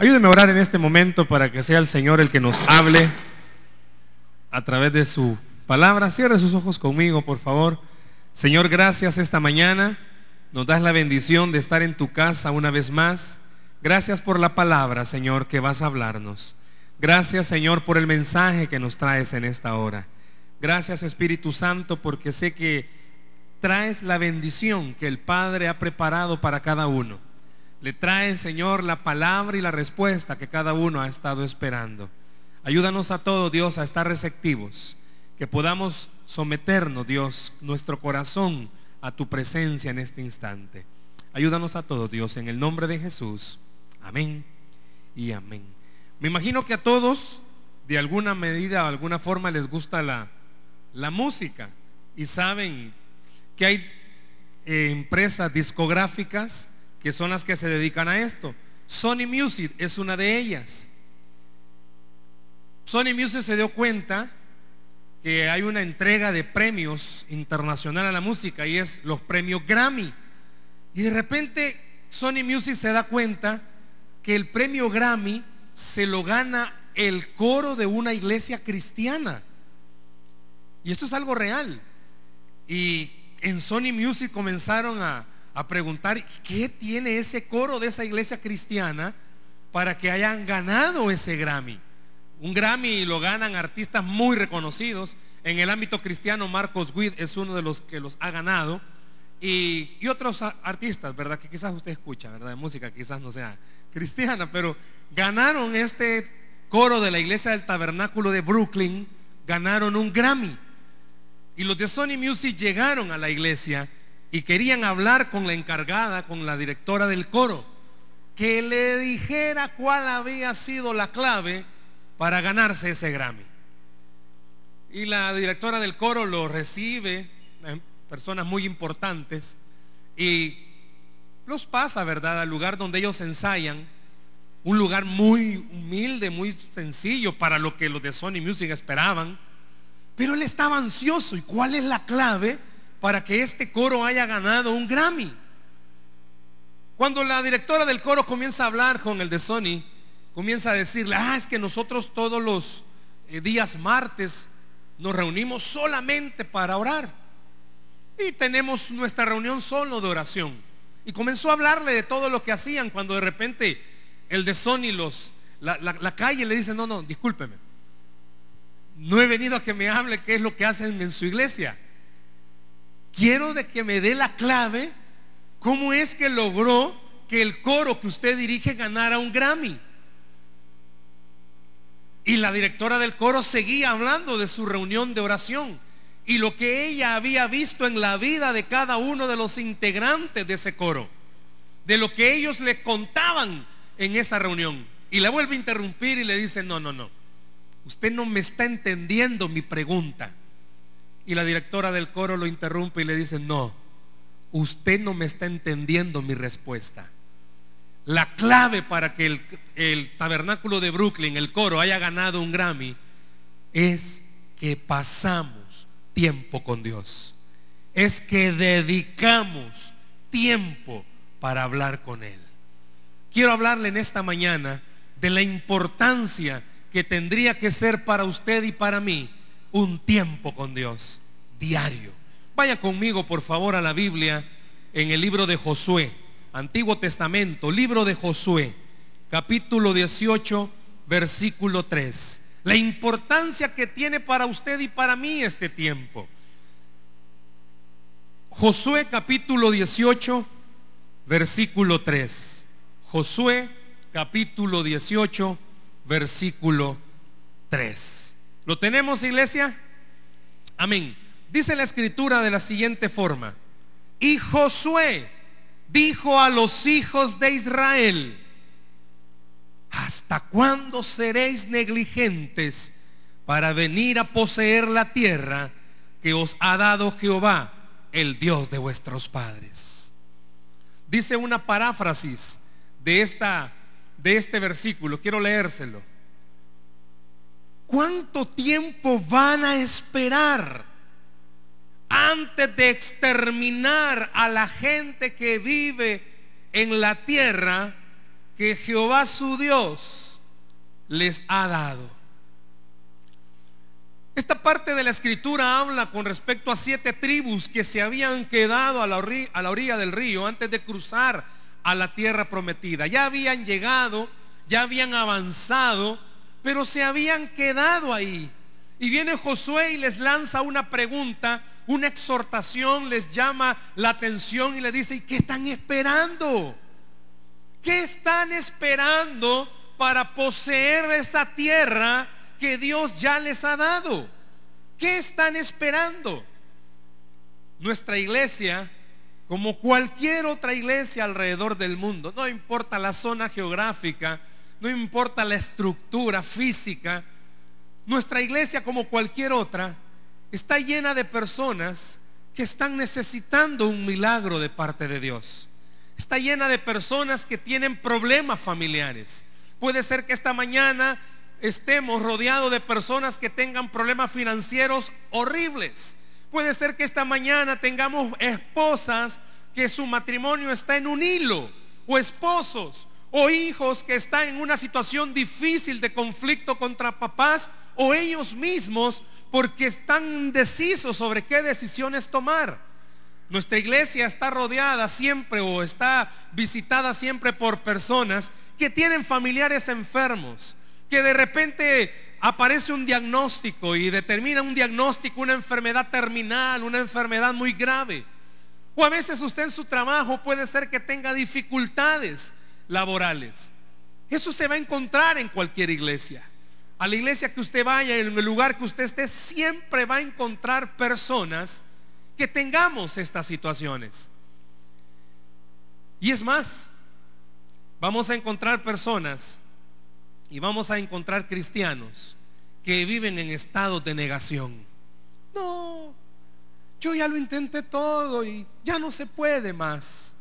Ayúdeme a orar en este momento para que sea el Señor el que nos hable a través de su palabra. Cierre sus ojos conmigo, por favor. Señor, gracias esta mañana. Nos das la bendición de estar en tu casa una vez más. Gracias por la palabra, Señor, que vas a hablarnos. Gracias, Señor, por el mensaje que nos traes en esta hora. Gracias, Espíritu Santo, porque sé que traes la bendición que el Padre ha preparado para cada uno le trae, Señor, la palabra y la respuesta que cada uno ha estado esperando. Ayúdanos a todos, Dios, a estar receptivos, que podamos someternos, Dios, nuestro corazón a tu presencia en este instante. Ayúdanos a todos, Dios, en el nombre de Jesús. Amén y amén. Me imagino que a todos, de alguna medida o alguna forma, les gusta la, la música y saben que hay eh, empresas discográficas que son las que se dedican a esto. Sony Music es una de ellas. Sony Music se dio cuenta que hay una entrega de premios internacional a la música y es los premios Grammy. Y de repente Sony Music se da cuenta que el premio Grammy se lo gana el coro de una iglesia cristiana. Y esto es algo real. Y en Sony Music comenzaron a, a preguntar qué tiene ese coro de esa iglesia cristiana para que hayan ganado ese Grammy. Un Grammy lo ganan artistas muy reconocidos. En el ámbito cristiano, Marcos Witt es uno de los que los ha ganado. Y, y, otros artistas, ¿verdad? Que quizás usted escucha, ¿verdad? De música, quizás no sea cristiana, pero ganaron este coro de la iglesia del tabernáculo de Brooklyn, ganaron un Grammy. Y los de Sony Music llegaron a la iglesia y querían hablar con la encargada, con la directora del coro, que le dijera cuál había sido la clave para ganarse ese Grammy. Y la directora del coro lo recibe, eh, personas muy importantes, y los pasa, ¿verdad?, al lugar donde ellos ensayan, un lugar muy humilde, muy sencillo para lo que los de Sony Music esperaban, pero él estaba ansioso. ¿Y cuál es la clave? Para que este coro haya ganado un Grammy. Cuando la directora del coro comienza a hablar con el de Sony, comienza a decirle, ah, es que nosotros todos los eh, días martes nos reunimos solamente para orar. Y tenemos nuestra reunión solo de oración. Y comenzó a hablarle de todo lo que hacían cuando de repente el de Sony los, la, la calle le dice, no, no, discúlpeme. No he venido a que me hable qué es lo que hacen en su iglesia quiero de que me dé la clave, cómo es que logró que el coro que usted dirige ganara un Grammy. Y la directora del coro seguía hablando de su reunión de oración y lo que ella había visto en la vida de cada uno de los integrantes de ese coro, de lo que ellos le contaban en esa reunión. Y la vuelve a interrumpir y le dice, no, no, no, usted no me está entendiendo mi pregunta. Y la directora del coro lo interrumpe y le dice, no, usted no me está entendiendo mi respuesta. La clave para que el, el tabernáculo de Brooklyn, el coro, haya ganado un Grammy es que pasamos tiempo con Dios. Es que dedicamos tiempo para hablar con Él. Quiero hablarle en esta mañana de la importancia que tendría que ser para usted y para mí un tiempo con Dios, diario. Vaya conmigo, por favor, a la Biblia en el libro de Josué, Antiguo Testamento, libro de Josué, capítulo 18, versículo 3. La importancia que tiene para usted y para mí este tiempo. Josué capítulo 18, versículo 3. Josué capítulo 18, versículo 3. ¿Lo tenemos, iglesia? Amén. Dice la escritura de la siguiente forma. Y Josué dijo a los hijos de Israel, ¿hasta cuándo seréis negligentes para venir a poseer la tierra que os ha dado Jehová, el Dios de vuestros padres? Dice una paráfrasis de, esta, de este versículo, quiero leérselo. ¿Cuánto tiempo van a esperar antes de exterminar a la gente que vive en la tierra que Jehová su Dios les ha dado. Esta parte de la escritura habla con respecto a siete tribus que se habían quedado a la, orilla, del río antes de cruzar a la tierra prometida. Ya habían llegado, ya habían avanzado, pero se habían quedado ahí. Y viene Josué y les lanza una pregunta, una exhortación, les llama la atención y le dice, ¿y qué están esperando? ¿Qué están esperando para poseer esa tierra que Dios ya les ha dado? ¿Qué están esperando? Nuestra iglesia, como cualquier otra iglesia alrededor del mundo, no importa la zona geográfica, no importa la estructura física, nuestra iglesia como cualquier otra está llena de personas que están necesitando un milagro de parte de Dios. Está llena de personas que tienen problemas familiares. Puede ser que esta mañana estemos rodeados de personas que tengan problemas financieros horribles. Puede ser que esta mañana tengamos esposas que su matrimonio está en un hilo o esposos o hijos que están en una situación difícil de conflicto contra papás o ellos mismos porque están indecisos sobre qué decisiones tomar. Nuestra iglesia está rodeada siempre o está visitada siempre por personas que tienen familiares enfermos, que de repente aparece un diagnóstico y determina un diagnóstico, una enfermedad terminal, una enfermedad muy grave. O a veces usted en su trabajo puede ser que tenga dificultades laborales. Eso se va a encontrar en cualquier iglesia a la iglesia que usted vaya, en el lugar que usted esté, siempre va a encontrar personas que tengamos estas situaciones. Y es más, vamos a encontrar personas y vamos a encontrar cristianos que viven en estado de negación. No, yo ya lo intenté todo y ya no se puede más.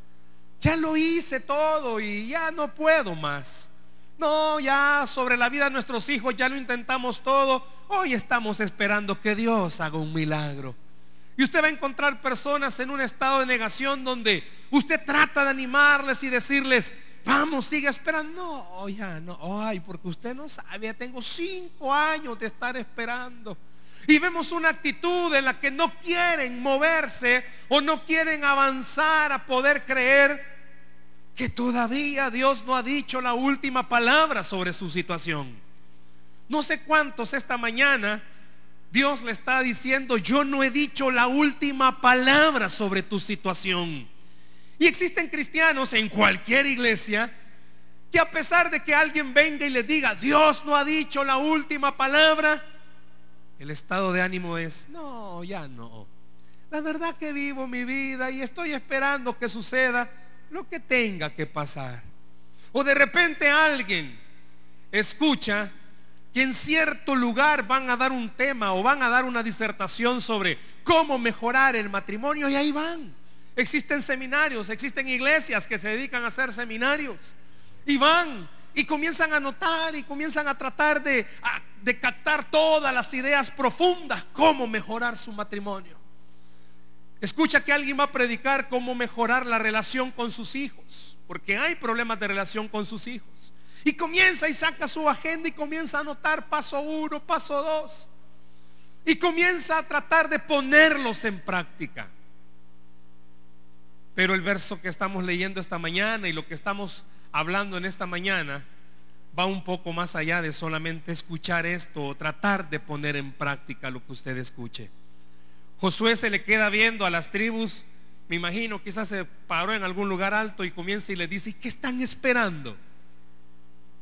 Ya lo hice todo y ya no puedo más. No, ya sobre la vida de nuestros hijos ya lo intentamos todo. Hoy estamos esperando que Dios haga un milagro. Y usted va a encontrar personas en un estado de negación donde usted trata de animarles y decirles, vamos, sigue esperando. No, ya no, ay, porque usted no sabe, tengo cinco años de estar esperando. Y vemos una actitud en la que no quieren moverse o no quieren avanzar a poder creer que todavía Dios no ha dicho la última palabra sobre su situación. No sé cuántos esta mañana Dios le está diciendo, yo no he dicho la última palabra sobre tu situación. Y existen cristianos en cualquier iglesia que a pesar de que alguien venga y le diga, Dios no ha dicho la última palabra, el estado de ánimo es, no, ya no. La verdad que vivo mi vida y estoy esperando que suceda lo que tenga que pasar. O de repente alguien escucha que en cierto lugar van a dar un tema o van a dar una disertación sobre cómo mejorar el matrimonio y ahí van. Existen seminarios, existen iglesias que se dedican a hacer seminarios y van y comienzan a notar y comienzan a tratar de, de captar todas las ideas profundas, cómo mejorar su matrimonio. Escucha que alguien va a predicar cómo mejorar la relación con sus hijos, porque hay problemas de relación con sus hijos. Y comienza y saca su agenda y comienza a anotar paso uno, paso dos. Y comienza a tratar de ponerlos en práctica. Pero el verso que estamos leyendo esta mañana y lo que estamos hablando en esta mañana va un poco más allá de solamente escuchar esto o tratar de poner en práctica lo que usted escuche. Josué se le queda viendo a las tribus, me imagino, quizás se paró en algún lugar alto y comienza y le dice, ¿qué están esperando?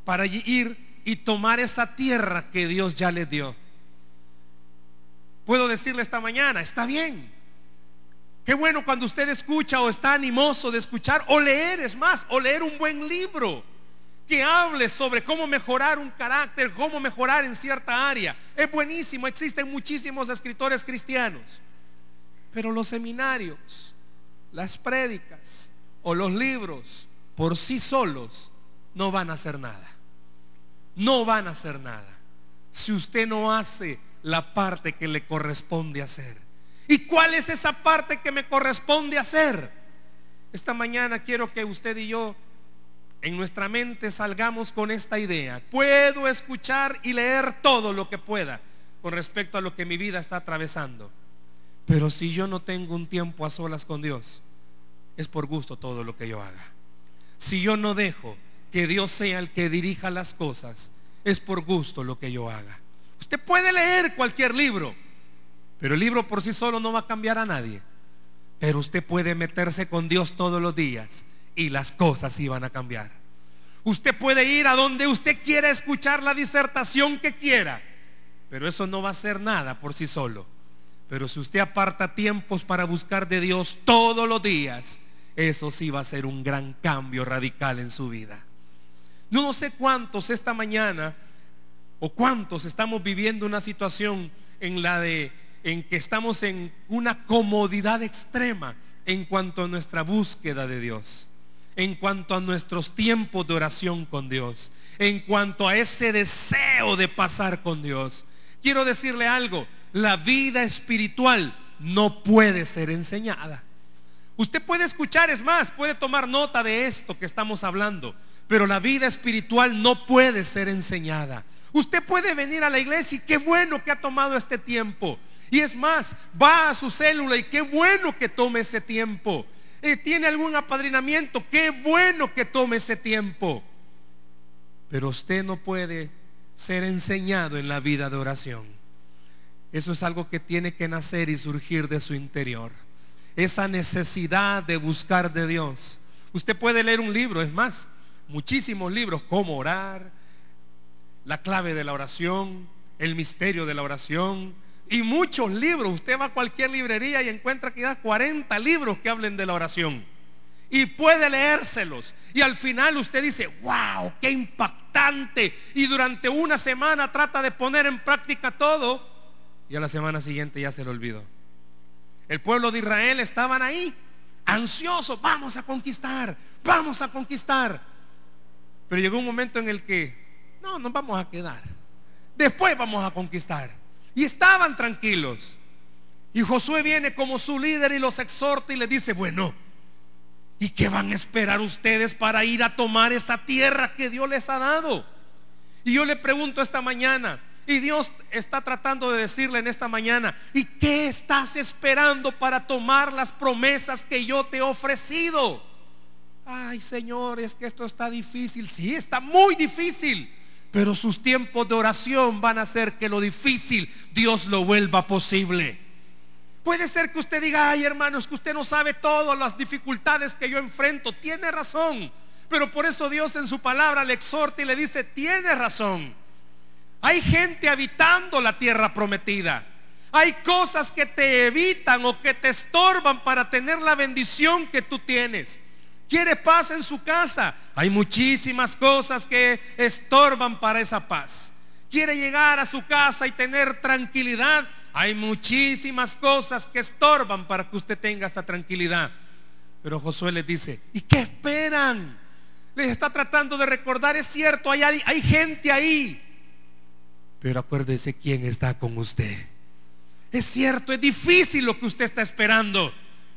Para ir y tomar esa tierra que Dios ya les dio. Puedo decirle esta mañana, está bien. Qué bueno cuando usted escucha o está animoso de escuchar o leer, es más, o leer un buen libro que hable sobre cómo mejorar un carácter, cómo mejorar en cierta área. Es buenísimo, existen muchísimos escritores cristianos. Pero los seminarios, las prédicas o los libros por sí solos no van a hacer nada. No van a hacer nada. Si usted no hace la parte que le corresponde hacer. ¿Y cuál es esa parte que me corresponde hacer? Esta mañana quiero que usted y yo en nuestra mente salgamos con esta idea. Puedo escuchar y leer todo lo que pueda con respecto a lo que mi vida está atravesando. Pero si yo no tengo un tiempo a solas con Dios, es por gusto todo lo que yo haga. Si yo no dejo que Dios sea el que dirija las cosas, es por gusto lo que yo haga. Usted puede leer cualquier libro, pero el libro por sí solo no va a cambiar a nadie. Pero usted puede meterse con Dios todos los días y las cosas iban a cambiar. Usted puede ir a donde usted quiera escuchar la disertación que quiera, pero eso no va a ser nada por sí solo. Pero si usted aparta tiempos para buscar de Dios todos los días, eso sí va a ser un gran cambio radical en su vida. No, no sé cuántos esta mañana o cuántos estamos viviendo una situación en la de en que estamos en una comodidad extrema en cuanto a nuestra búsqueda de Dios, en cuanto a nuestros tiempos de oración con Dios, en cuanto a ese deseo de pasar con Dios. Quiero decirle algo, la vida espiritual no puede ser enseñada. Usted puede escuchar, es más, puede tomar nota de esto que estamos hablando, pero la vida espiritual no puede ser enseñada. Usted puede venir a la iglesia y qué bueno que ha tomado este tiempo. Y es más, va a su célula y qué bueno que tome ese tiempo. Eh, tiene algún apadrinamiento, qué bueno que tome ese tiempo. Pero usted no puede ser enseñado en la vida de oración. Eso es algo que tiene que nacer y surgir de su interior. Esa necesidad de buscar de Dios. Usted puede leer un libro, es más, muchísimos libros, cómo orar, la clave de la oración, el misterio de la oración, y muchos libros. Usted va a cualquier librería y encuentra hay 40 libros que hablen de la oración. Y puede leérselos. Y al final usted dice, wow, qué impactante. Y durante una semana trata de poner en práctica todo. Y a la semana siguiente ya se lo olvidó. El pueblo de Israel estaban ahí, ansiosos, vamos a conquistar, vamos a conquistar. Pero llegó un momento en el que, no, nos vamos a quedar. Después vamos a conquistar. Y estaban tranquilos. Y Josué viene como su líder y los exhorta y le dice, bueno, ¿y qué van a esperar ustedes para ir a tomar esa tierra que Dios les ha dado? Y yo le pregunto esta mañana, y Dios está tratando de decirle en esta mañana, ¿y qué estás esperando para tomar las promesas que yo te he ofrecido? Ay, Señor, es que esto está difícil. Sí, está muy difícil. Pero sus tiempos de oración van a hacer que lo difícil Dios lo vuelva posible. Puede ser que usted diga, ay hermanos, que usted no sabe todas las dificultades que yo enfrento. Tiene razón. Pero por eso Dios en su palabra le exhorta y le dice, tiene razón. Hay gente habitando la tierra prometida. Hay cosas que te evitan o que te estorban para tener la bendición que tú tienes. Quiere paz en su casa. Hay muchísimas cosas que estorban para esa paz. Quiere llegar a su casa y tener tranquilidad. Hay muchísimas cosas que estorban para que usted tenga esa tranquilidad. Pero Josué les dice, ¿y qué esperan? Les está tratando de recordar, es cierto, hay, hay gente ahí. Pero acuérdese quién está con usted. Es cierto, es difícil lo que usted está esperando.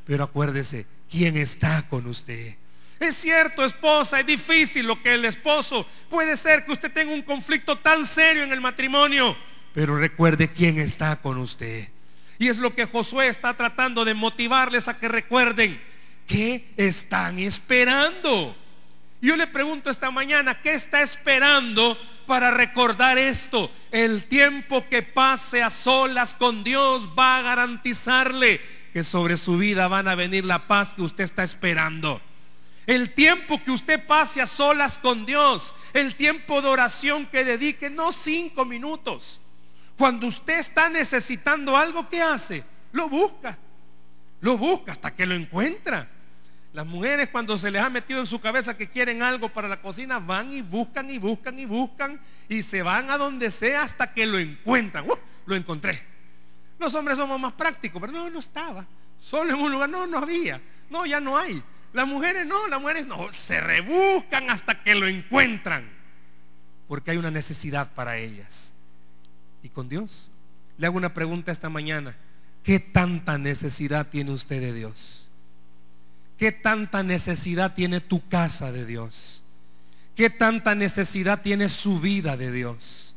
Pero acuérdese, quién está con usted. Es cierto, esposa, es difícil lo que el esposo. Puede ser que usted tenga un conflicto tan serio en el matrimonio, pero recuerde quién está con usted. Y es lo que Josué está tratando de motivarles a que recuerden. ¿Qué están esperando? Yo le pregunto esta mañana, ¿qué está esperando para recordar esto? El tiempo que pase a solas con Dios va a garantizarle que sobre su vida van a venir la paz que usted está esperando. El tiempo que usted pase a solas con Dios, el tiempo de oración que dedique, no cinco minutos. Cuando usted está necesitando algo, ¿qué hace? Lo busca. Lo busca hasta que lo encuentra. Las mujeres cuando se les ha metido en su cabeza que quieren algo para la cocina, van y buscan y buscan y buscan y se van a donde sea hasta que lo encuentran. ¡Uh! lo encontré. Los hombres somos más prácticos, pero no, no estaba. Solo en un lugar, no, no había. No, ya no hay. Las mujeres no, las mujeres no, se rebuscan hasta que lo encuentran. Porque hay una necesidad para ellas. Y con Dios, le hago una pregunta esta mañana. ¿Qué tanta necesidad tiene usted de Dios? ¿Qué tanta necesidad tiene tu casa de Dios? ¿Qué tanta necesidad tiene su vida de Dios?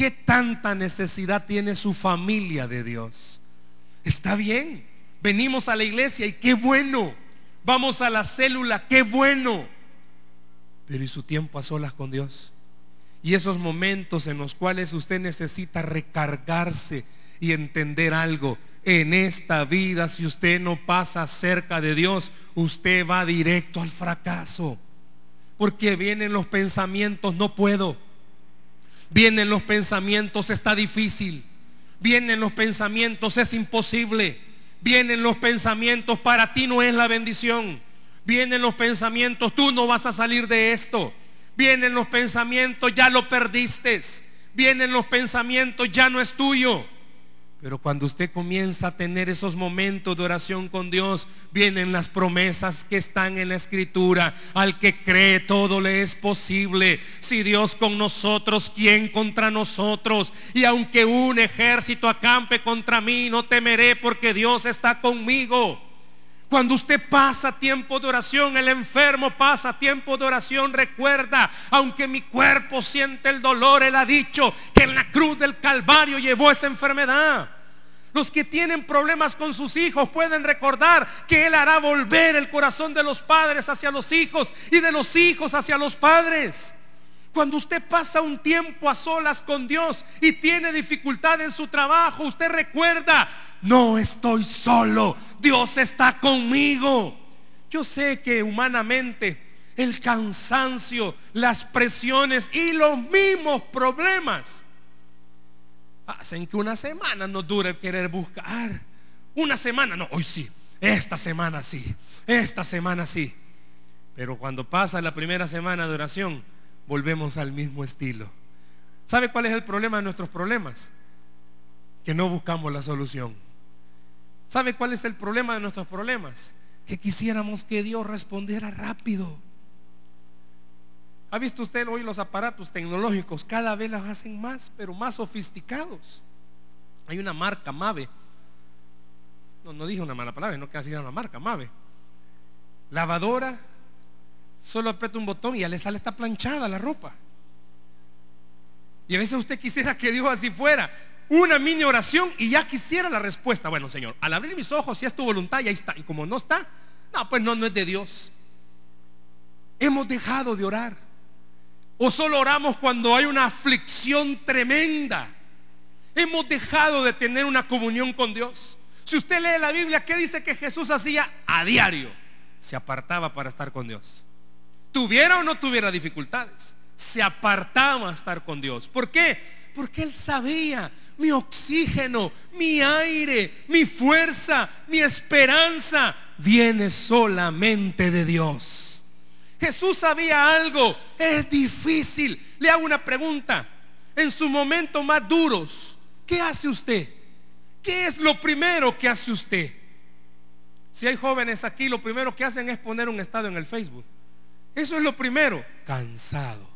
¿Qué tanta necesidad tiene su familia de Dios? Está bien, venimos a la iglesia y qué bueno. Vamos a la célula, qué bueno. Pero ¿y su tiempo a solas con Dios? Y esos momentos en los cuales usted necesita recargarse y entender algo. En esta vida, si usted no pasa cerca de Dios, usted va directo al fracaso. Porque vienen los pensamientos, no puedo. Vienen los pensamientos, está difícil. Vienen los pensamientos, es imposible. Vienen los pensamientos, para ti no es la bendición. Vienen los pensamientos, tú no vas a salir de esto. Vienen los pensamientos, ya lo perdiste. Vienen los pensamientos, ya no es tuyo. Pero cuando usted comienza a tener esos momentos de oración con Dios, vienen las promesas que están en la escritura. Al que cree todo le es posible. Si Dios con nosotros, ¿quién contra nosotros? Y aunque un ejército acampe contra mí, no temeré porque Dios está conmigo. Cuando usted pasa tiempo de oración, el enfermo pasa tiempo de oración, recuerda, aunque mi cuerpo siente el dolor, Él ha dicho que en la cruz del Calvario llevó esa enfermedad. Los que tienen problemas con sus hijos pueden recordar que Él hará volver el corazón de los padres hacia los hijos y de los hijos hacia los padres. Cuando usted pasa un tiempo a solas con Dios y tiene dificultad en su trabajo, usted recuerda, no estoy solo, Dios está conmigo. Yo sé que humanamente el cansancio, las presiones y los mismos problemas hacen que una semana no dure querer buscar. Una semana, no, hoy sí, esta semana sí, esta semana sí. Pero cuando pasa la primera semana de oración, volvemos al mismo estilo. ¿Sabe cuál es el problema de nuestros problemas? Que no buscamos la solución. ¿Sabe cuál es el problema de nuestros problemas? Que quisiéramos que Dios respondiera rápido. ¿Ha visto usted hoy los aparatos tecnológicos? Cada vez los hacen más, pero más sofisticados. Hay una marca, Mave. No, no dije una mala palabra, no que así una marca, Mave. Lavadora, solo aprieta un botón y ya le sale esta planchada la ropa. Y a veces usted quisiera que Dios así fuera. Una mini oración y ya quisiera la respuesta. Bueno, Señor, al abrir mis ojos, si es tu voluntad, y ahí está. Y como no está, no, pues no, no es de Dios. Hemos dejado de orar. O solo oramos cuando hay una aflicción tremenda. Hemos dejado de tener una comunión con Dios. Si usted lee la Biblia, ¿qué dice que Jesús hacía a diario? Se apartaba para estar con Dios tuviera o no tuviera dificultades, se apartaba a estar con Dios. ¿Por qué? Porque él sabía mi oxígeno, mi aire, mi fuerza, mi esperanza viene solamente de Dios. Jesús sabía algo, es difícil. Le hago una pregunta. En sus momentos más duros, ¿qué hace usted? ¿Qué es lo primero que hace usted? Si hay jóvenes aquí, lo primero que hacen es poner un estado en el Facebook. Eso es lo primero. Cansado.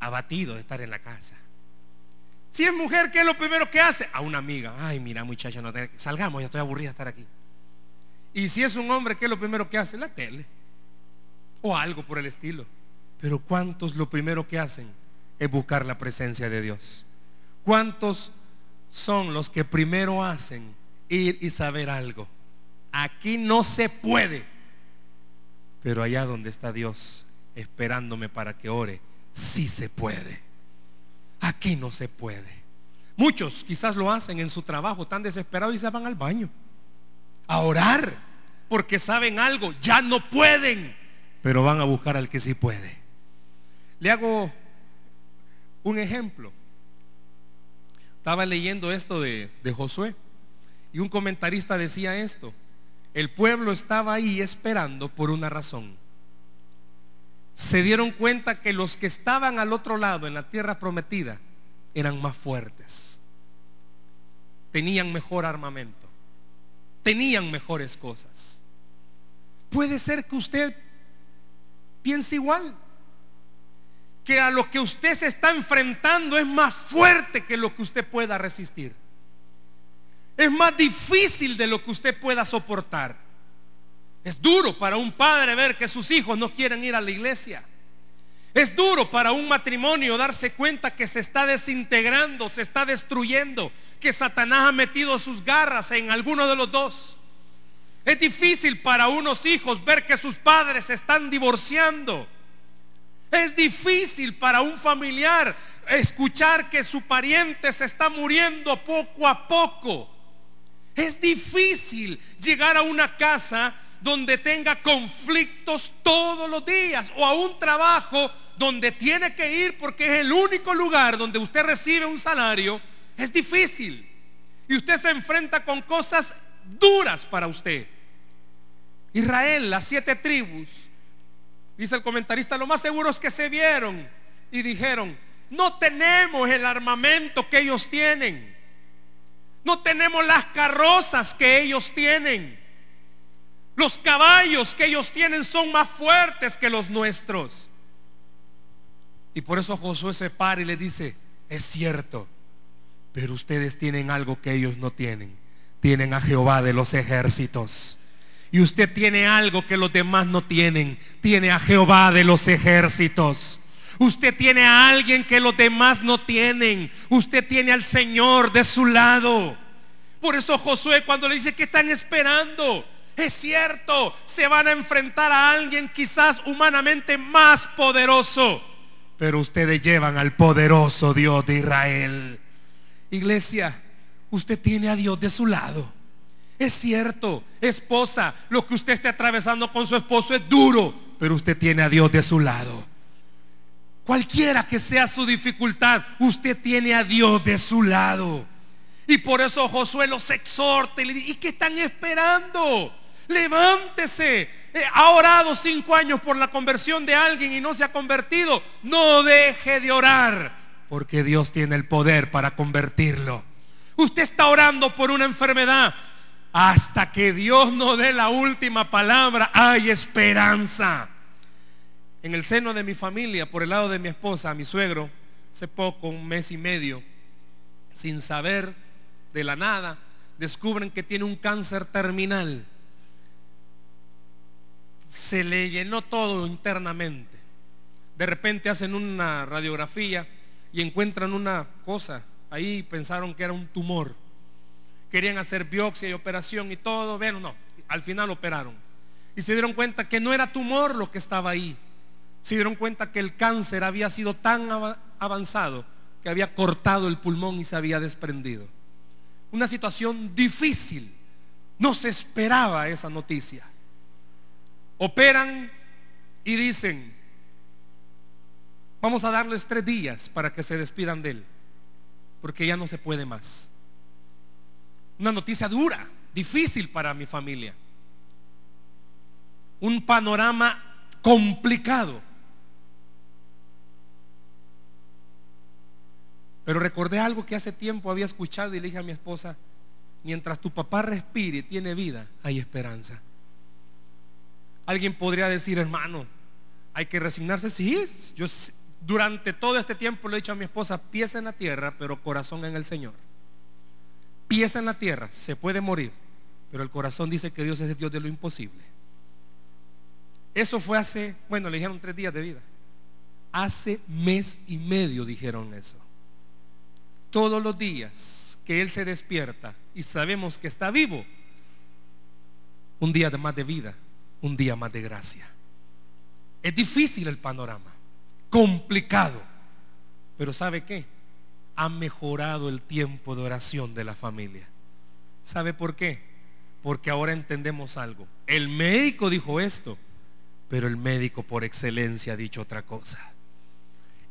Abatido de estar en la casa. Si es mujer, ¿qué es lo primero que hace? A una amiga. Ay, mira, muchacha, no te... salgamos, ya estoy aburrida de estar aquí. Y si es un hombre, ¿qué es lo primero que hace? La tele. O algo por el estilo. Pero ¿cuántos lo primero que hacen es buscar la presencia de Dios? ¿Cuántos son los que primero hacen ir y saber algo? Aquí no se puede. Pero allá donde está Dios esperándome para que ore, sí se puede. Aquí no se puede. Muchos quizás lo hacen en su trabajo tan desesperado y se van al baño a orar porque saben algo, ya no pueden, pero van a buscar al que sí puede. Le hago un ejemplo. Estaba leyendo esto de, de Josué y un comentarista decía esto. El pueblo estaba ahí esperando por una razón. Se dieron cuenta que los que estaban al otro lado, en la tierra prometida, eran más fuertes. Tenían mejor armamento. Tenían mejores cosas. Puede ser que usted piense igual. Que a lo que usted se está enfrentando es más fuerte que lo que usted pueda resistir. Es más difícil de lo que usted pueda soportar. Es duro para un padre ver que sus hijos no quieren ir a la iglesia. Es duro para un matrimonio darse cuenta que se está desintegrando, se está destruyendo, que Satanás ha metido sus garras en alguno de los dos. Es difícil para unos hijos ver que sus padres se están divorciando. Es difícil para un familiar escuchar que su pariente se está muriendo poco a poco. Es difícil llegar a una casa donde tenga conflictos todos los días o a un trabajo donde tiene que ir porque es el único lugar donde usted recibe un salario, es difícil. Y usted se enfrenta con cosas duras para usted. Israel, las siete tribus, dice el comentarista, lo más seguro es que se vieron y dijeron, no tenemos el armamento que ellos tienen. No tenemos las carrozas que ellos tienen. Los caballos que ellos tienen son más fuertes que los nuestros. Y por eso Josué se para y le dice, es cierto, pero ustedes tienen algo que ellos no tienen. Tienen a Jehová de los ejércitos. Y usted tiene algo que los demás no tienen. Tiene a Jehová de los ejércitos. Usted tiene a alguien que los demás no tienen. Usted tiene al Señor de su lado. Por eso Josué cuando le dice que están esperando, es cierto, se van a enfrentar a alguien quizás humanamente más poderoso. Pero ustedes llevan al poderoso Dios de Israel. Iglesia, usted tiene a Dios de su lado. Es cierto, esposa, lo que usted esté atravesando con su esposo es duro, pero usted tiene a Dios de su lado. Cualquiera que sea su dificultad, usted tiene a Dios de su lado. Y por eso Josué los exhorta y le dice, ¿y qué están esperando? Levántese. Eh, ha orado cinco años por la conversión de alguien y no se ha convertido. No deje de orar, porque Dios tiene el poder para convertirlo. Usted está orando por una enfermedad. Hasta que Dios no dé la última palabra, hay esperanza en el seno de mi familia, por el lado de mi esposa, mi suegro, hace poco, un mes y medio, sin saber de la nada, descubren que tiene un cáncer terminal. Se le llenó todo internamente. De repente hacen una radiografía y encuentran una cosa. Ahí pensaron que era un tumor. Querían hacer biopsia y operación y todo. Bueno, no, al final operaron. Y se dieron cuenta que no era tumor lo que estaba ahí se dieron cuenta que el cáncer había sido tan avanzado que había cortado el pulmón y se había desprendido. Una situación difícil. No se esperaba esa noticia. Operan y dicen, vamos a darles tres días para que se despidan de él, porque ya no se puede más. Una noticia dura, difícil para mi familia. Un panorama complicado. Pero recordé algo que hace tiempo había escuchado y le dije a mi esposa, mientras tu papá respire y tiene vida, hay esperanza. Alguien podría decir, hermano, hay que resignarse. Sí, yo durante todo este tiempo le he dicho a mi esposa, pies en la tierra, pero corazón en el Señor. Pies en la tierra, se puede morir, pero el corazón dice que Dios es el Dios de lo imposible. Eso fue hace, bueno, le dijeron tres días de vida. Hace mes y medio dijeron eso todos los días que Él se despierta y sabemos que está vivo, un día más de vida, un día más de gracia. Es difícil el panorama, complicado, pero ¿sabe qué? Ha mejorado el tiempo de oración de la familia. ¿Sabe por qué? Porque ahora entendemos algo. El médico dijo esto, pero el médico por excelencia ha dicho otra cosa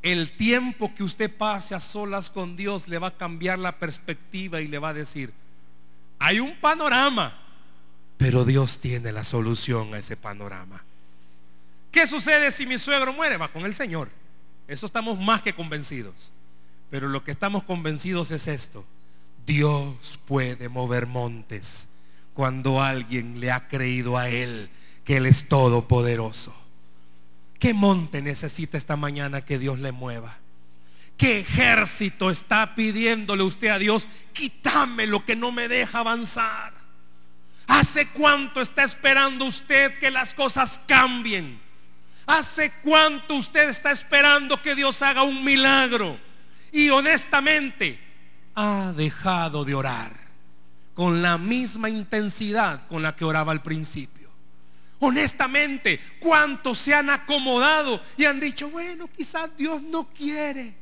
el tiempo que usted pase a solas con Dios le va a cambiar la perspectiva y le va a decir, hay un panorama, pero Dios tiene la solución a ese panorama. ¿Qué sucede si mi suegro muere? Va con el Señor. Eso estamos más que convencidos. Pero lo que estamos convencidos es esto. Dios puede mover montes cuando alguien le ha creído a Él que Él es todopoderoso. ¿Qué monte necesita esta mañana que Dios le mueva? ¿Qué ejército está pidiéndole usted a Dios? Quítame lo que no me deja avanzar. ¿Hace cuánto está esperando usted que las cosas cambien? ¿Hace cuánto usted está esperando que Dios haga un milagro? Y honestamente ha dejado de orar con la misma intensidad con la que oraba al principio. Honestamente, ¿cuántos se han acomodado y han dicho, bueno, quizás Dios no quiere?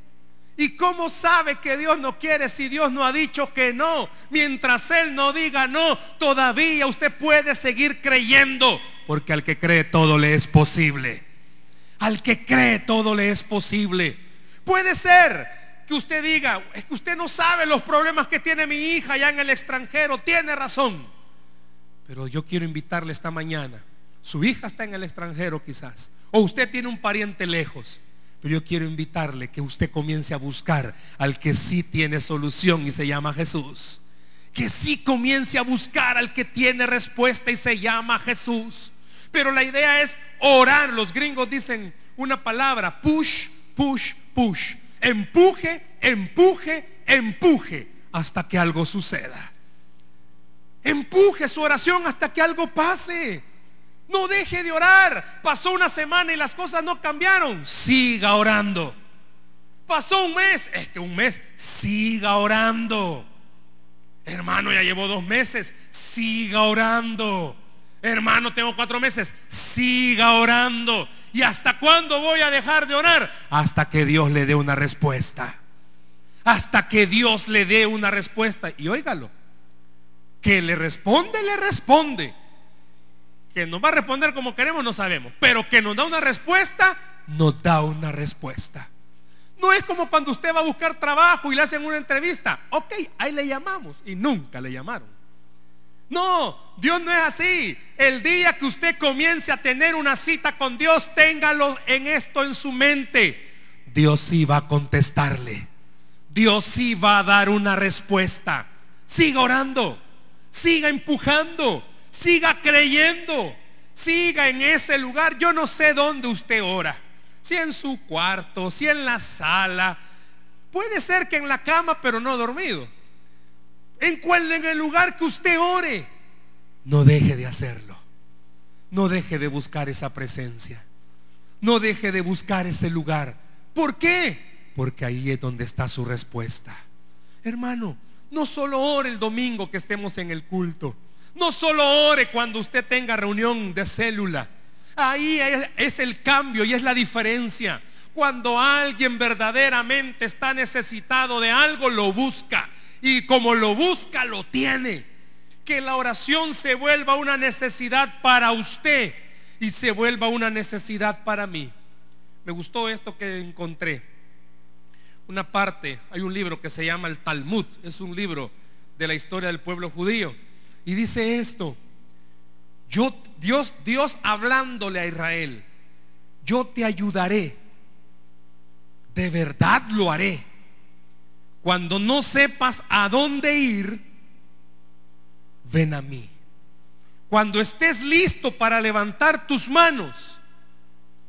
¿Y cómo sabe que Dios no quiere si Dios no ha dicho que no? Mientras Él no diga no, todavía usted puede seguir creyendo. Porque al que cree todo le es posible. Al que cree todo le es posible. Puede ser que usted diga, es que usted no sabe los problemas que tiene mi hija allá en el extranjero. Tiene razón. Pero yo quiero invitarle esta mañana. Su hija está en el extranjero quizás. O usted tiene un pariente lejos. Pero yo quiero invitarle que usted comience a buscar al que sí tiene solución y se llama Jesús. Que sí comience a buscar al que tiene respuesta y se llama Jesús. Pero la idea es orar. Los gringos dicen una palabra, push, push, push. Empuje, empuje, empuje hasta que algo suceda. Empuje su oración hasta que algo pase. No deje de orar. Pasó una semana y las cosas no cambiaron. Siga orando. Pasó un mes. Es que un mes. Siga orando. Hermano, ya llevo dos meses. Siga orando. Hermano, tengo cuatro meses. Siga orando. ¿Y hasta cuándo voy a dejar de orar? Hasta que Dios le dé una respuesta. Hasta que Dios le dé una respuesta. Y óigalo. Que le responde, le responde que nos va a responder como queremos, no sabemos. Pero que nos da una respuesta, nos da una respuesta. No es como cuando usted va a buscar trabajo y le hacen una entrevista. Ok, ahí le llamamos. Y nunca le llamaron. No, Dios no es así. El día que usted comience a tener una cita con Dios, téngalo en esto en su mente. Dios sí va a contestarle. Dios sí va a dar una respuesta. Siga orando. Siga empujando. Siga creyendo. Siga en ese lugar. Yo no sé dónde usted ora. Si en su cuarto, si en la sala. Puede ser que en la cama, pero no dormido. En, en el lugar que usted ore. No deje de hacerlo. No deje de buscar esa presencia. No deje de buscar ese lugar. ¿Por qué? Porque ahí es donde está su respuesta. Hermano, no solo ore el domingo que estemos en el culto. No solo ore cuando usted tenga reunión de célula. Ahí es, el cambio y es la diferencia. Cuando alguien verdaderamente está necesitado de algo, lo busca. Y como lo busca, lo tiene. Que la oración se vuelva una necesidad para usted y se vuelva una necesidad para mí. Me gustó esto que encontré. Una parte, hay un libro que se llama el Talmud, es un libro de la historia del pueblo judío. Y dice esto, yo, Dios, Dios hablándole a Israel, yo te ayudaré, de verdad lo haré. Cuando no sepas a dónde ir, ven a mí. Cuando estés listo para levantar tus manos,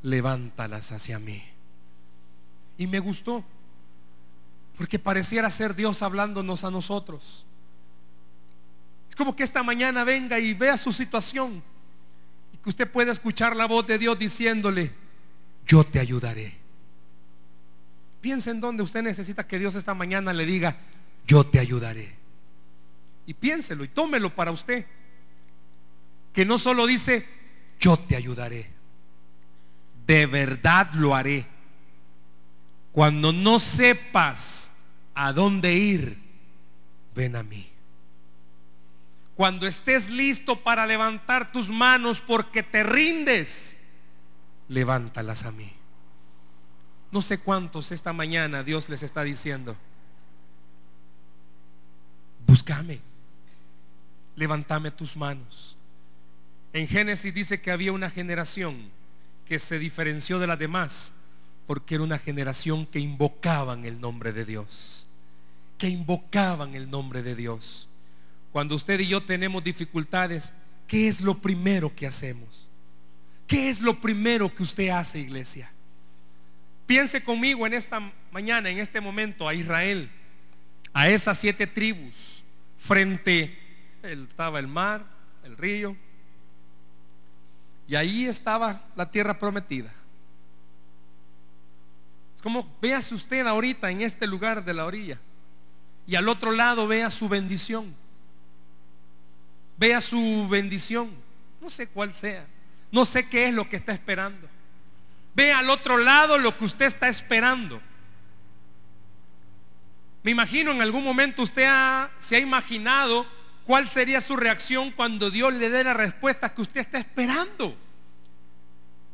levántalas hacia mí. Y me gustó, porque pareciera ser Dios hablándonos a nosotros como que esta mañana venga y vea su situación y que usted pueda escuchar la voz de Dios diciéndole, yo te ayudaré. Piense en donde usted necesita que Dios esta mañana le diga, yo te ayudaré. Y piénselo y tómelo para usted. Que no solo dice, yo te ayudaré. De verdad lo haré. Cuando no sepas a dónde ir, ven a mí. Cuando estés listo para levantar tus manos porque te rindes, levántalas a mí. No sé cuántos esta mañana Dios les está diciendo, búscame, levántame tus manos. En Génesis dice que había una generación que se diferenció de las demás porque era una generación que invocaban el nombre de Dios, que invocaban el nombre de Dios. Cuando usted y yo tenemos dificultades, ¿qué es lo primero que hacemos? ¿Qué es lo primero que usted hace, iglesia? Piense conmigo en esta mañana, en este momento, a Israel, a esas siete tribus, frente, estaba el mar, el río. Y ahí estaba la tierra prometida. Es como véase usted ahorita en este lugar de la orilla. Y al otro lado vea su bendición. Vea su bendición. No sé cuál sea. No sé qué es lo que está esperando. Vea al otro lado lo que usted está esperando. Me imagino en algún momento usted se ha imaginado cuál sería su reacción cuando Dios le dé la respuesta que usted está esperando.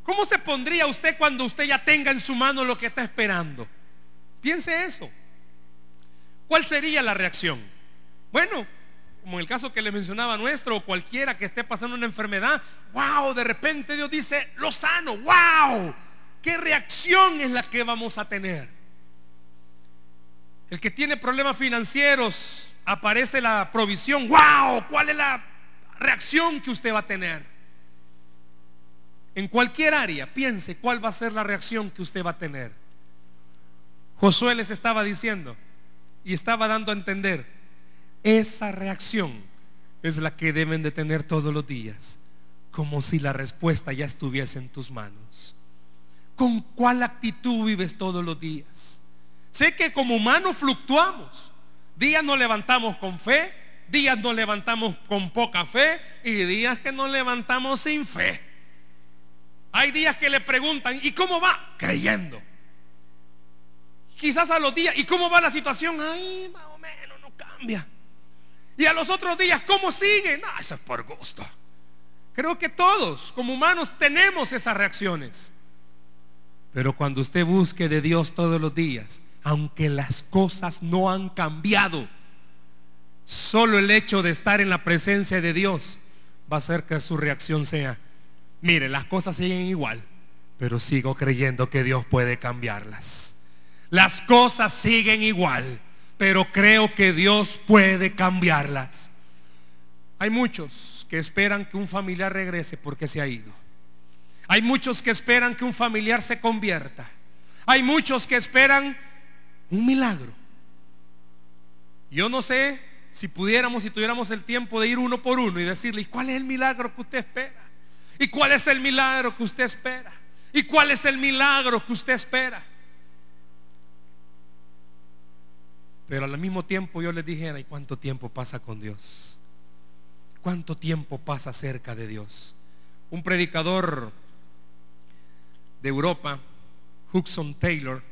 ¿Cómo se pondría usted cuando usted ya tenga en su mano lo que está esperando? Piense eso. ¿Cuál sería la reacción? Bueno, como en el caso que le mencionaba nuestro, o cualquiera que esté pasando una enfermedad, wow, de repente Dios dice, lo sano, wow, ¿qué reacción es la que vamos a tener? El que tiene problemas financieros, aparece la provisión. ¡Wow! ¿Cuál es la reacción que usted va a tener? En cualquier área, piense cuál va a ser la reacción que usted va a tener. Josué les estaba diciendo y estaba dando a entender, esa reacción es la que deben de tener todos los días, como si la respuesta ya estuviese en tus manos. ¿Con cuál actitud vives todos los días? Sé que como humanos fluctuamos. Días nos levantamos con fe, días nos levantamos con poca fe y días que nos levantamos sin fe. Hay días que le preguntan, ¿y cómo va? Creyendo. Quizás a los días, ¿y cómo va la situación? Ay, más o menos, no cambia. Y a los otros días, ¿cómo sigue? No, eso es por gusto. Creo que todos, como humanos, tenemos esas reacciones. Pero cuando usted busque de Dios todos los días, aunque las cosas no han cambiado, solo el hecho de estar en la presencia de Dios va a hacer que su reacción sea, mire, las cosas siguen igual, pero sigo creyendo que Dios puede cambiarlas. Las cosas siguen igual, pero creo que Dios puede cambiarlas. Hay muchos que esperan que un familiar regrese porque se ha ido. Hay muchos que esperan que un familiar se convierta. Hay muchos que esperan un milagro. Yo no sé si pudiéramos, si tuviéramos el tiempo de ir uno por uno y decirle, ¿y cuál es el milagro que usted espera? ¿Y cuál es el milagro que usted espera? ¿Y cuál es el milagro que usted espera? Pero al mismo tiempo yo le dijera, ¿y cuánto tiempo pasa con Dios? ¿Cuánto tiempo pasa cerca de Dios? Un predicador de Europa, Hudson Taylor,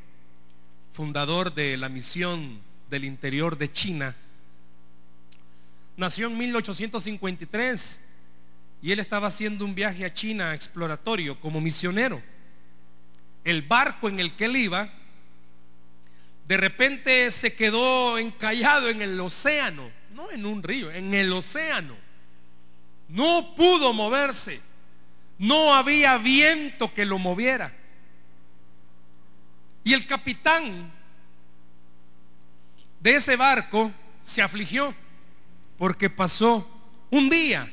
fundador de la misión del interior de China, nació en 1853 y él estaba haciendo un viaje a China exploratorio como misionero. El barco en el que él iba, de repente se quedó encallado en el océano, no en un río, en el océano. No pudo moverse, no había viento que lo moviera. Y el capitán de ese barco se afligió porque pasó un día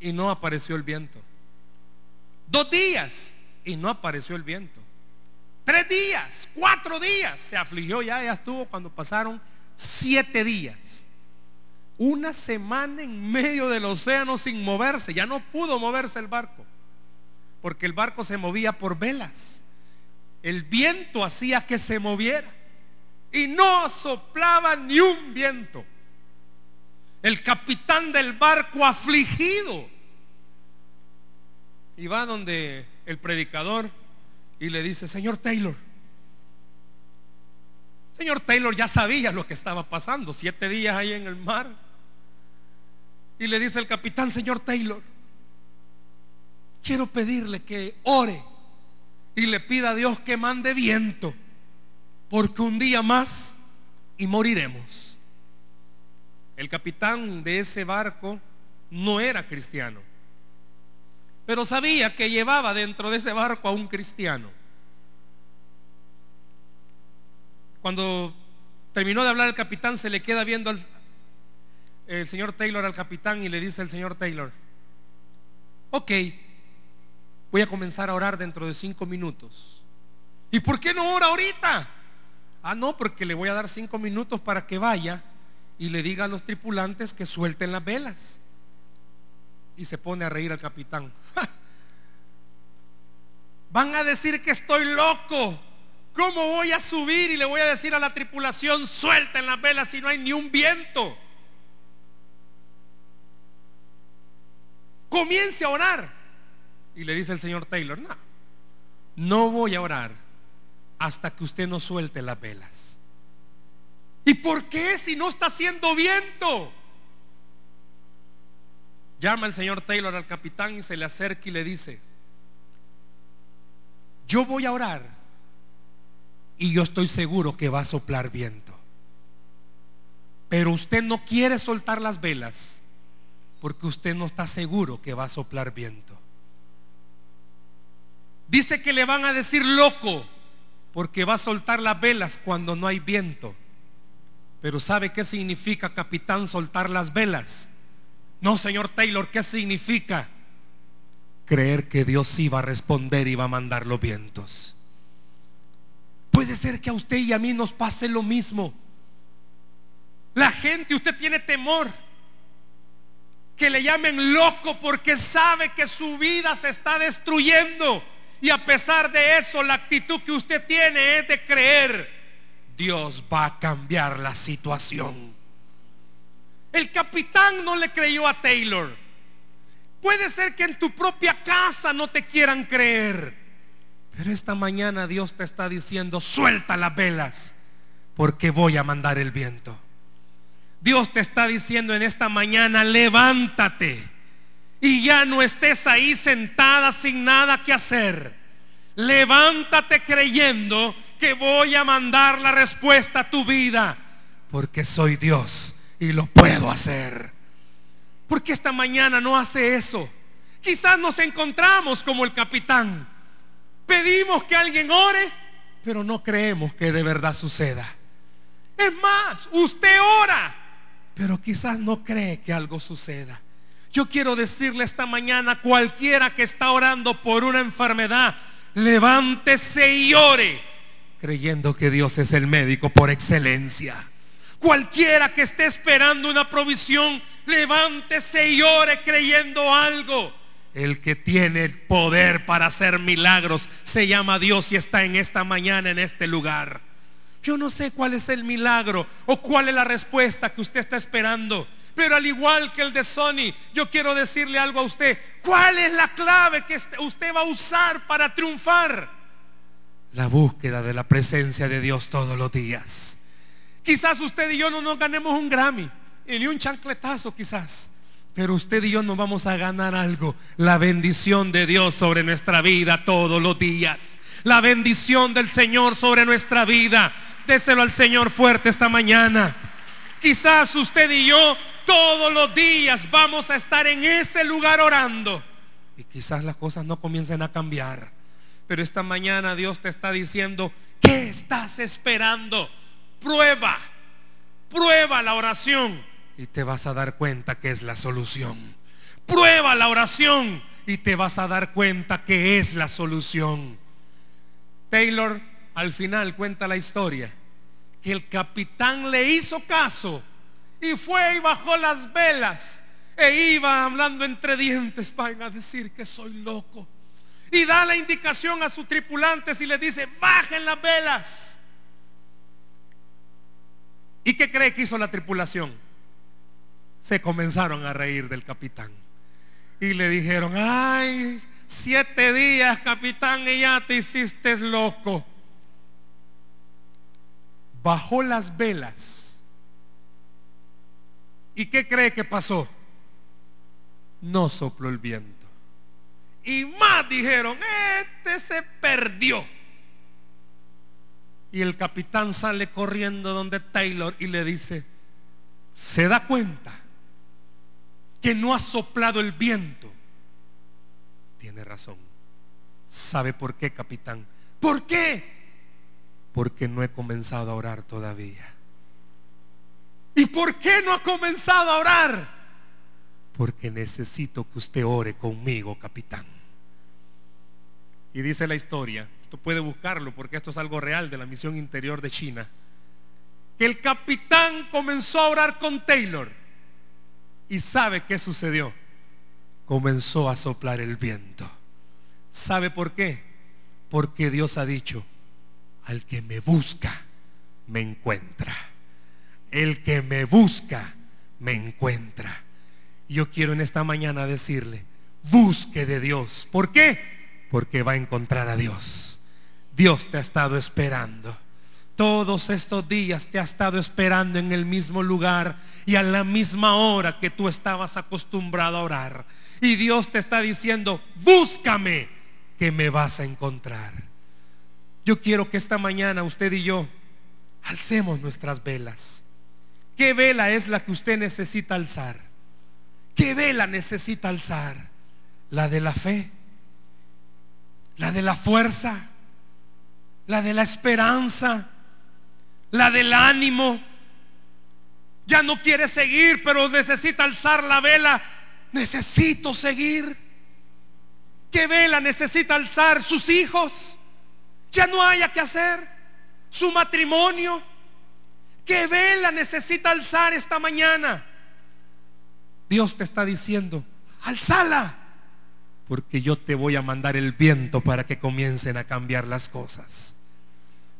y no apareció el viento. Dos días y no apareció el viento. Tres días, cuatro días, se afligió ya, ya estuvo cuando pasaron siete días. Una semana en medio del océano sin moverse, ya no pudo moverse el barco, porque el barco se movía por velas. El viento hacía que se moviera y no soplaba ni un viento. El capitán del barco afligido. Y va donde el predicador y le dice, señor Taylor, señor Taylor ya sabía lo que estaba pasando, siete días ahí en el mar. Y le dice el capitán, señor Taylor, quiero pedirle que ore y le pida a Dios que mande viento, porque un día más y moriremos. El capitán de ese barco no era cristiano, pero sabía que llevaba dentro de ese barco a un cristiano. Cuando terminó de hablar el capitán, se le queda viendo el señor Taylor al capitán y le dice el señor Taylor, ok, Voy a comenzar a orar dentro de cinco minutos. ¿Y por qué no ora ahorita? Ah, no, porque le voy a dar cinco minutos para que vaya y le diga a los tripulantes que suelten las velas. Y se pone a reír al capitán. Van a decir que estoy loco. ¿Cómo voy a subir y le voy a decir a la tripulación, suelta en las velas si no hay ni un viento? Comience a orar. Y le dice el señor Taylor, no, no voy a orar hasta que usted no suelte las velas. ¿Y por qué si no está haciendo viento? Llama el señor Taylor al capitán y se le acerca y le dice, yo voy a orar y yo estoy seguro que va a soplar viento. Pero usted no quiere soltar las velas porque usted no está seguro que va a soplar viento. Dice que le van a decir loco porque va a soltar las velas cuando no hay viento. Pero ¿sabe qué significa, capitán, soltar las velas? No, señor Taylor, ¿qué significa? Creer que Dios iba a responder y va a mandar los vientos. Puede ser que a usted y a mí nos pase lo mismo. La gente, usted tiene temor que le llamen loco porque sabe que su vida se está destruyendo. Y a pesar de eso, la actitud que usted tiene es de creer, Dios va a cambiar la situación. El capitán no le creyó a Taylor. Puede ser que en tu propia casa no te quieran creer. Pero esta mañana Dios te está diciendo, suelta las velas, porque voy a mandar el viento. Dios te está diciendo en esta mañana, levántate y ya no estés ahí sentada sin nada que hacer. Levántate creyendo que voy a mandar la respuesta a tu vida, porque soy Dios y lo puedo hacer. Porque esta mañana no hace eso. Quizás nos encontramos como el capitán. Pedimos que alguien ore, pero no creemos que de verdad suceda. Es más, usted ora, pero quizás no cree que algo suceda. Yo quiero decirle esta mañana, cualquiera que está orando por una enfermedad, levántese y ore, creyendo que Dios es el médico por excelencia. Cualquiera que esté esperando una provisión, levántese y ore creyendo algo. El que tiene el poder para hacer milagros se llama Dios y está en esta mañana en este lugar. Yo no sé cuál es el milagro o cuál es la respuesta que usted está esperando. Pero al igual que el de Sony, yo quiero decirle algo a usted. ¿Cuál es la clave que usted va a usar para triunfar? La búsqueda de la presencia de Dios todos los días. Quizás usted y yo no nos ganemos un Grammy, ni un chancletazo quizás. Pero usted y yo nos vamos a ganar algo. La bendición de Dios sobre nuestra vida todos los días. La bendición del Señor sobre nuestra vida. Déselo al Señor fuerte esta mañana. Quizás usted y yo todos los días vamos a estar en ese lugar orando. Y quizás las cosas no comiencen a cambiar. Pero esta mañana Dios te está diciendo, ¿qué estás esperando? Prueba, prueba la oración y te vas a dar cuenta que es la solución. Prueba la oración y te vas a dar cuenta que es la solución. Taylor al final cuenta la historia que el capitán le hizo caso y fue y bajó las velas e iba hablando entre dientes para decir que soy loco. Y da la indicación a sus tripulantes y le dice, bajen las velas. ¿Y qué cree que hizo la tripulación? Se comenzaron a reír del capitán. Y le dijeron, ay, siete días, capitán, y ya te hiciste loco. Bajó las velas. ¿Y qué cree que pasó? No sopló el viento. Y más dijeron, este se perdió. Y el capitán sale corriendo donde Taylor y le dice, se da cuenta que no ha soplado el viento. Tiene razón. ¿Sabe por qué, capitán? ¿Por qué? Porque no he comenzado a orar todavía. ¿Y por qué no ha comenzado a orar? Porque necesito que usted ore conmigo, capitán. Y dice la historia, puede buscarlo porque esto es algo real de la misión interior de China, que el capitán comenzó a orar con Taylor. ¿Y sabe qué sucedió? comenzó a soplar el viento. ¿Sabe por qué? Porque Dios ha dicho, al que me busca, me encuentra. El que me busca, me encuentra. Yo quiero en esta mañana decirle, busque de Dios. ¿Por qué? Porque va a encontrar a Dios. Dios te ha estado esperando. Todos estos días te ha estado esperando en el mismo lugar y a la misma hora que tú estabas acostumbrado a orar. Y Dios te está diciendo, búscame, que me vas a encontrar. Yo quiero que esta mañana usted y yo alcemos nuestras velas. ¿Qué vela es la que usted necesita alzar? ¿Qué vela necesita alzar? La de la fe, la de la fuerza, la de la esperanza, la del ánimo. Ya no quiere seguir, pero necesita alzar la vela. Necesito seguir. ¿Qué vela necesita alzar? Sus hijos. Ya no haya que hacer. Su matrimonio. ¿Qué vela necesita alzar esta mañana? Dios te está diciendo, alzala, porque yo te voy a mandar el viento para que comiencen a cambiar las cosas.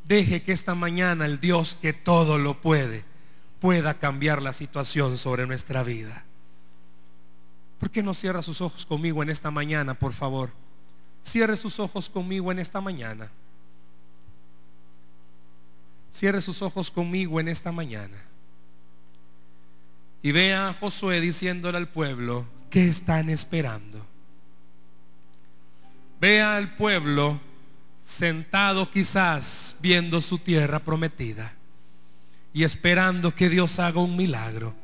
Deje que esta mañana el Dios que todo lo puede pueda cambiar la situación sobre nuestra vida. ¿Por qué no cierra sus ojos conmigo en esta mañana, por favor? Cierre sus ojos conmigo en esta mañana. Cierre sus ojos conmigo en esta mañana. Y vea a Josué diciéndole al pueblo, ¿qué están esperando? Vea al pueblo sentado quizás viendo su tierra prometida y esperando que Dios haga un milagro.